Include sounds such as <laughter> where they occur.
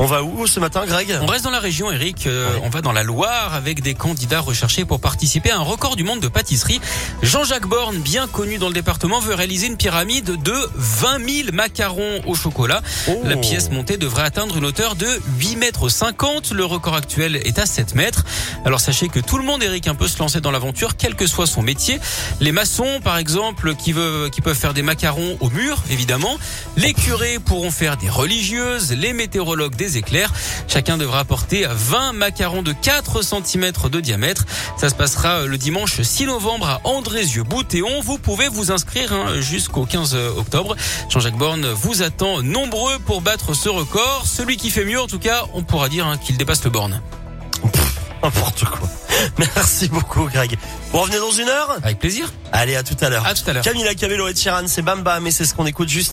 On va où ce matin, Greg? On reste dans la région, Eric. Euh, On va dans la Loire avec des candidats recherchés pour participer à un record du monde de pâtisserie. Jean-Jacques Borne, bien connu dans le département, veut réaliser une pyramide de 20 000 macarons au chocolat. Oh. La pièce montée devrait atteindre une hauteur de 8 mètres 50. Le record actuel est à 7 mètres. Alors sachez que tout le monde, Eric, un peut se lancer dans l'aventure, quel que soit son métier. Les maçons, par exemple, qui, veulent, qui peuvent faire des macarons au mur, évidemment. Les curés pourront faire des religieuses, les météorologues des éclairs. Chacun devra apporter 20 macarons de 4 cm de diamètre. Ça se passera le dimanche 6 novembre à Andrézieux-Boutéon. Vous pouvez vous inscrire hein, jusqu'au 15 octobre. Jean-Jacques Borne vous attend nombreux pour battre ce record. Celui qui fait mieux, en tout cas, on pourra dire hein, qu'il dépasse le Borne. N'importe quoi. <laughs> Merci beaucoup, Greg. Vous revenez dans une heure? Avec plaisir. Allez, à tout à l'heure. À tout à l'heure. Camila Cabello et Chiran, c'est Bam Bam, et c'est ce qu'on écoute juste